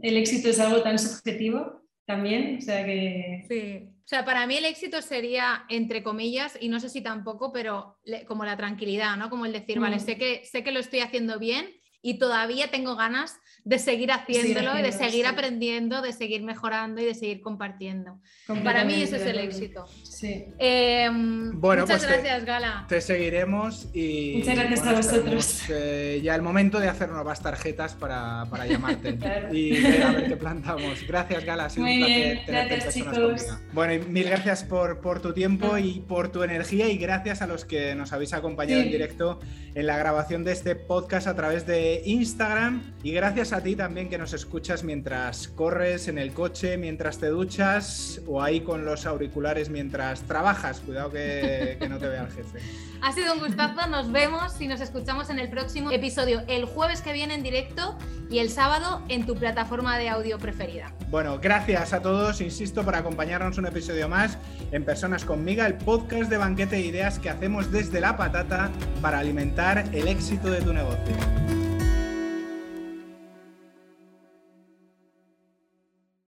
S3: el éxito es algo tan subjetivo también, o sea que...
S1: Sí. O sea, para mí el éxito sería, entre comillas, y no sé si tampoco, pero como la tranquilidad, ¿no? Como el decir, vale, mm. sé que, sé que lo estoy haciendo bien y todavía tengo ganas de seguir haciéndolo y de seguir aprendiendo, de seguir mejorando y de seguir compartiendo. Para mí ese es el éxito.
S3: Sí.
S1: Em, bueno, muchas pues gracias, Gala.
S2: Te seguiremos y.
S3: Muchas gracias a vosotros.
S2: Eh, ya el momento de hacer nuevas tarjetas para, para llamarte y ver a ver qué plantamos. Gracias, Gala. Ha sido
S3: Muy
S2: un
S3: bien, gracias, chicos.
S2: Bueno, y mil gracias por, por tu tiempo y por tu energía y gracias a los que nos habéis acompañado en directo en la grabación de este podcast a través de Instagram y gracias a ti también que nos escuchas mientras corres en el coche, mientras te duchas o ahí con los auriculares mientras trabajas. Cuidado que, no te vea el jefe.
S1: Ha sido un gustazo, nos vemos y nos escuchamos en el próximo episodio, el jueves que viene en directo y el sábado en tu plataforma de audio preferida.
S2: Bueno, gracias a todos, insisto, por acompañarnos un episodio más en Personas conmigo, el podcast de banquete de ideas que hacemos desde la patata para alimentar el éxito de tu negocio.